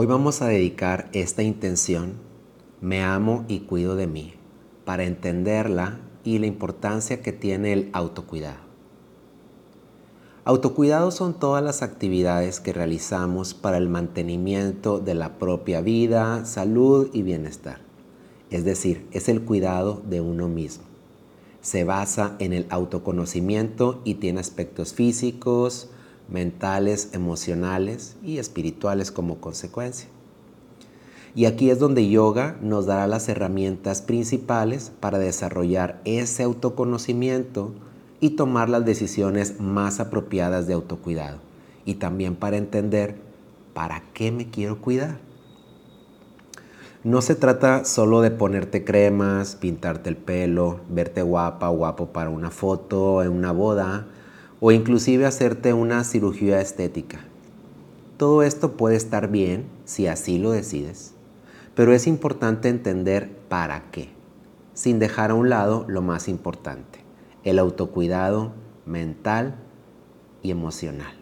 Hoy vamos a dedicar esta intención, me amo y cuido de mí, para entenderla y la importancia que tiene el autocuidado. Autocuidado son todas las actividades que realizamos para el mantenimiento de la propia vida, salud y bienestar. Es decir, es el cuidado de uno mismo. Se basa en el autoconocimiento y tiene aspectos físicos, mentales, emocionales y espirituales como consecuencia. Y aquí es donde yoga nos dará las herramientas principales para desarrollar ese autoconocimiento y tomar las decisiones más apropiadas de autocuidado. Y también para entender para qué me quiero cuidar. No se trata solo de ponerte cremas, pintarte el pelo, verte guapa o guapo para una foto en una boda o inclusive hacerte una cirugía estética. Todo esto puede estar bien si así lo decides, pero es importante entender para qué, sin dejar a un lado lo más importante, el autocuidado mental y emocional.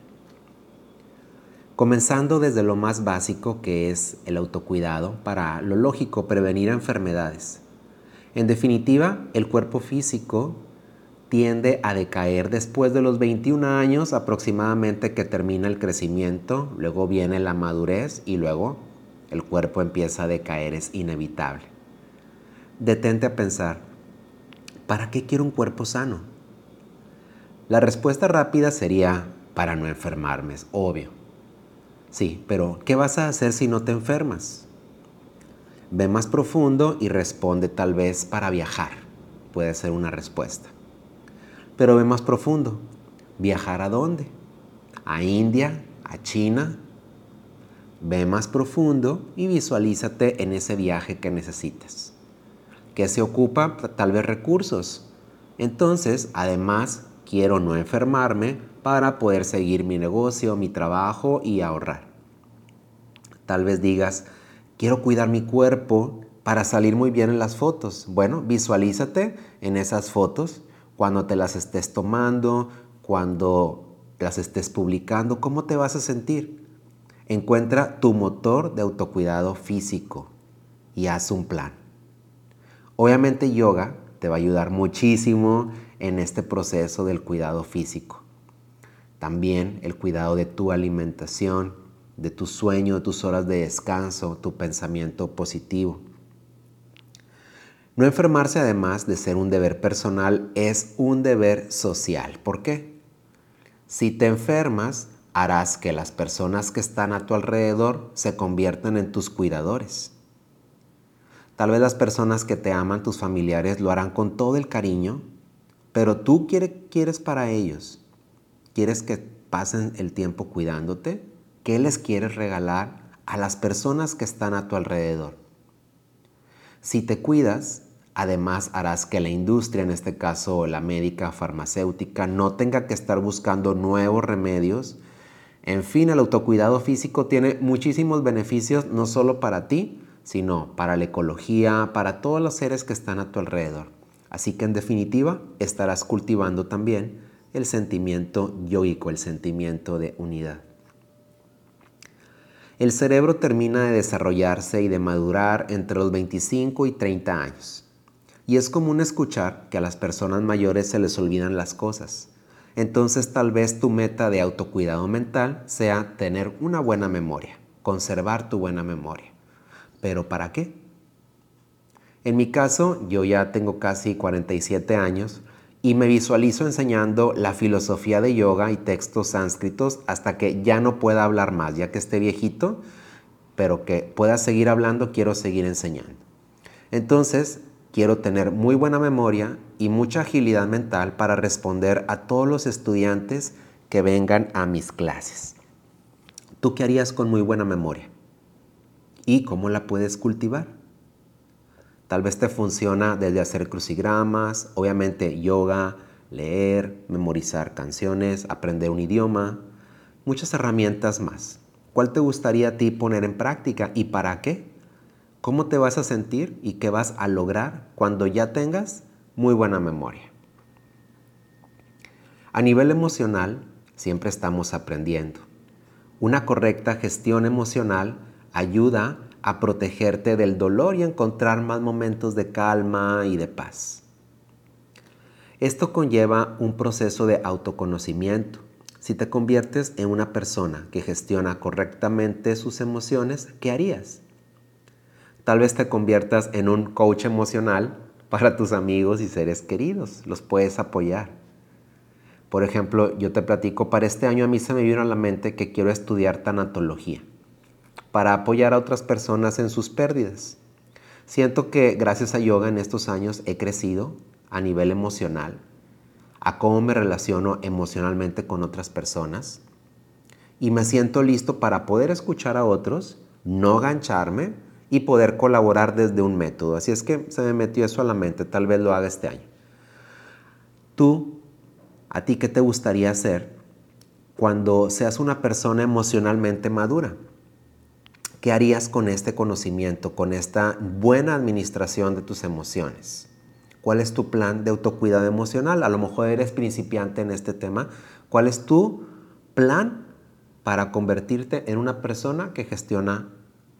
Comenzando desde lo más básico que es el autocuidado para lo lógico, prevenir enfermedades. En definitiva, el cuerpo físico tiende a decaer después de los 21 años aproximadamente que termina el crecimiento, luego viene la madurez y luego el cuerpo empieza a decaer, es inevitable. Detente a pensar, ¿para qué quiero un cuerpo sano? La respuesta rápida sería para no enfermarme, es obvio. Sí, pero ¿qué vas a hacer si no te enfermas? Ve más profundo y responde tal vez para viajar. Puede ser una respuesta. Pero ve más profundo. ¿Viajar a dónde? ¿A India? ¿A China? Ve más profundo y visualízate en ese viaje que necesitas. ¿Qué se ocupa? Tal vez recursos. Entonces, además, quiero no enfermarme para poder seguir mi negocio, mi trabajo y ahorrar. Tal vez digas, quiero cuidar mi cuerpo para salir muy bien en las fotos. Bueno, visualízate en esas fotos cuando te las estés tomando, cuando las estés publicando, ¿cómo te vas a sentir? Encuentra tu motor de autocuidado físico y haz un plan. Obviamente yoga te va a ayudar muchísimo en este proceso del cuidado físico. También el cuidado de tu alimentación, de tu sueño, de tus horas de descanso, tu pensamiento positivo. No enfermarse además de ser un deber personal es un deber social. ¿Por qué? Si te enfermas, harás que las personas que están a tu alrededor se conviertan en tus cuidadores. Tal vez las personas que te aman, tus familiares, lo harán con todo el cariño, pero tú quieres para ellos. ¿Quieres que pasen el tiempo cuidándote? ¿Qué les quieres regalar a las personas que están a tu alrededor? Si te cuidas, Además, harás que la industria, en este caso la médica farmacéutica, no tenga que estar buscando nuevos remedios. En fin, el autocuidado físico tiene muchísimos beneficios, no solo para ti, sino para la ecología, para todos los seres que están a tu alrededor. Así que en definitiva, estarás cultivando también el sentimiento yoico, el sentimiento de unidad. El cerebro termina de desarrollarse y de madurar entre los 25 y 30 años. Y es común escuchar que a las personas mayores se les olvidan las cosas. Entonces tal vez tu meta de autocuidado mental sea tener una buena memoria, conservar tu buena memoria. ¿Pero para qué? En mi caso, yo ya tengo casi 47 años y me visualizo enseñando la filosofía de yoga y textos sánscritos hasta que ya no pueda hablar más, ya que esté viejito, pero que pueda seguir hablando, quiero seguir enseñando. Entonces, quiero tener muy buena memoria y mucha agilidad mental para responder a todos los estudiantes que vengan a mis clases. ¿Tú qué harías con muy buena memoria? ¿Y cómo la puedes cultivar? Tal vez te funciona desde hacer crucigramas, obviamente yoga, leer, memorizar canciones, aprender un idioma, muchas herramientas más. ¿Cuál te gustaría a ti poner en práctica y para qué? Cómo te vas a sentir y qué vas a lograr cuando ya tengas muy buena memoria. A nivel emocional, siempre estamos aprendiendo. Una correcta gestión emocional ayuda a protegerte del dolor y encontrar más momentos de calma y de paz. Esto conlleva un proceso de autoconocimiento. Si te conviertes en una persona que gestiona correctamente sus emociones, ¿qué harías? Tal vez te conviertas en un coach emocional para tus amigos y seres queridos. Los puedes apoyar. Por ejemplo, yo te platico, para este año a mí se me vino a la mente que quiero estudiar tanatología para apoyar a otras personas en sus pérdidas. Siento que gracias a yoga en estos años he crecido a nivel emocional, a cómo me relaciono emocionalmente con otras personas y me siento listo para poder escuchar a otros, no gancharme y poder colaborar desde un método. Así es que se me metió eso a la mente, tal vez lo haga este año. Tú, ¿a ti qué te gustaría hacer cuando seas una persona emocionalmente madura? ¿Qué harías con este conocimiento, con esta buena administración de tus emociones? ¿Cuál es tu plan de autocuidado emocional? A lo mejor eres principiante en este tema. ¿Cuál es tu plan para convertirte en una persona que gestiona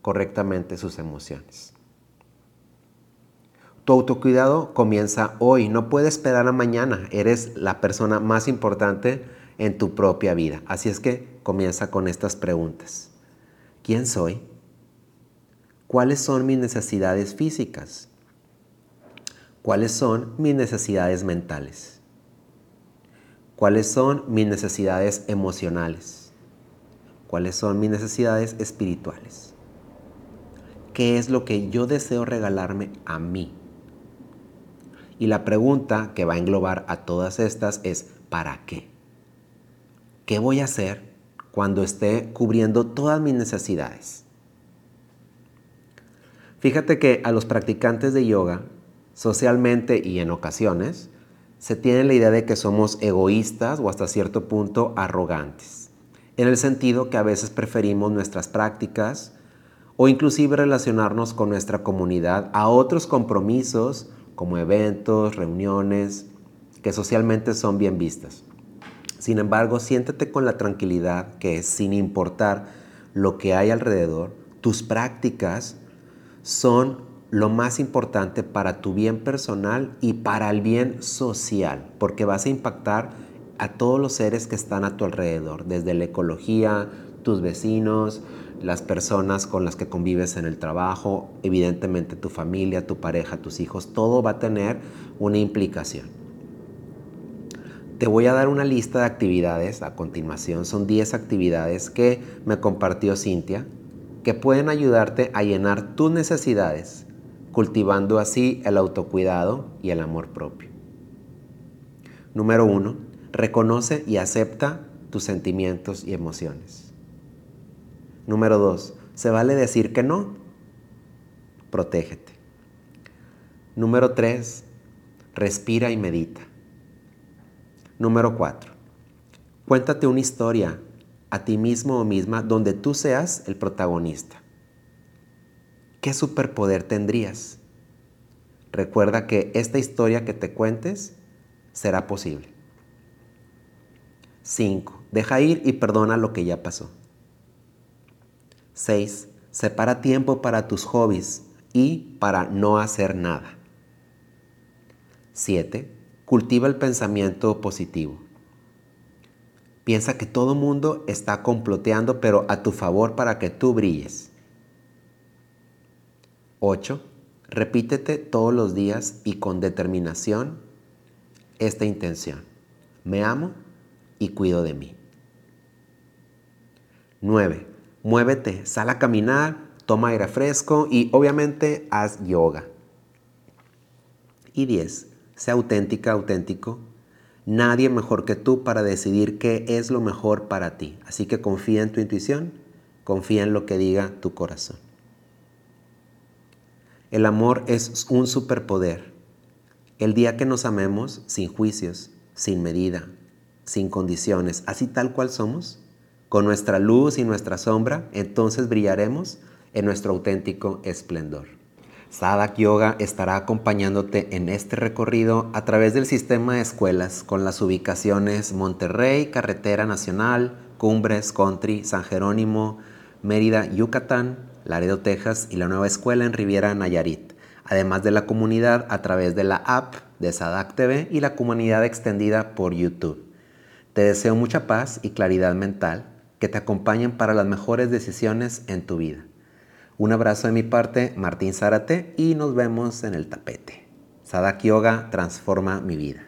correctamente sus emociones? Tu autocuidado comienza hoy, no puedes esperar a mañana. Eres la persona más importante en tu propia vida. Así es que comienza con estas preguntas. ¿Quién soy? ¿Cuáles son mis necesidades físicas? ¿Cuáles son mis necesidades mentales? ¿Cuáles son mis necesidades emocionales? ¿Cuáles son mis necesidades espirituales? ¿Qué es lo que yo deseo regalarme a mí? Y la pregunta que va a englobar a todas estas es ¿para qué? ¿Qué voy a hacer cuando esté cubriendo todas mis necesidades? Fíjate que a los practicantes de yoga, socialmente y en ocasiones, se tiene la idea de que somos egoístas o hasta cierto punto arrogantes, en el sentido que a veces preferimos nuestras prácticas o inclusive relacionarnos con nuestra comunidad a otros compromisos como eventos, reuniones, que socialmente son bien vistas. Sin embargo, siéntete con la tranquilidad que sin importar lo que hay alrededor, tus prácticas son lo más importante para tu bien personal y para el bien social, porque vas a impactar a todos los seres que están a tu alrededor, desde la ecología, tus vecinos, las personas con las que convives en el trabajo, evidentemente tu familia, tu pareja, tus hijos, todo va a tener una implicación. Te voy a dar una lista de actividades a continuación, son 10 actividades que me compartió Cintia que pueden ayudarte a llenar tus necesidades, cultivando así el autocuidado y el amor propio. Número uno, reconoce y acepta tus sentimientos y emociones. Número dos, se vale decir que no. Protégete. Número tres, respira y medita. Número cuatro, cuéntate una historia a ti mismo o misma donde tú seas el protagonista. ¿Qué superpoder tendrías? Recuerda que esta historia que te cuentes será posible. 5. Deja ir y perdona lo que ya pasó. 6. Separa tiempo para tus hobbies y para no hacer nada. 7. Cultiva el pensamiento positivo. Piensa que todo mundo está comploteando, pero a tu favor para que tú brilles. 8. Repítete todos los días y con determinación esta intención. Me amo y cuido de mí. 9. Muévete, sal a caminar, toma aire fresco y obviamente haz yoga. Y 10. Sea auténtica, auténtico Nadie mejor que tú para decidir qué es lo mejor para ti. Así que confía en tu intuición, confía en lo que diga tu corazón. El amor es un superpoder. El día que nos amemos sin juicios, sin medida, sin condiciones, así tal cual somos, con nuestra luz y nuestra sombra, entonces brillaremos en nuestro auténtico esplendor. Sadak Yoga estará acompañándote en este recorrido a través del sistema de escuelas con las ubicaciones Monterrey, Carretera Nacional, Cumbres, Country, San Jerónimo, Mérida, Yucatán, Laredo, Texas y la nueva escuela en Riviera Nayarit, además de la comunidad a través de la app de Sadak TV y la comunidad extendida por YouTube. Te deseo mucha paz y claridad mental que te acompañen para las mejores decisiones en tu vida. Un abrazo de mi parte, Martín Zárate, y nos vemos en el tapete. Sadak Yoga transforma mi vida.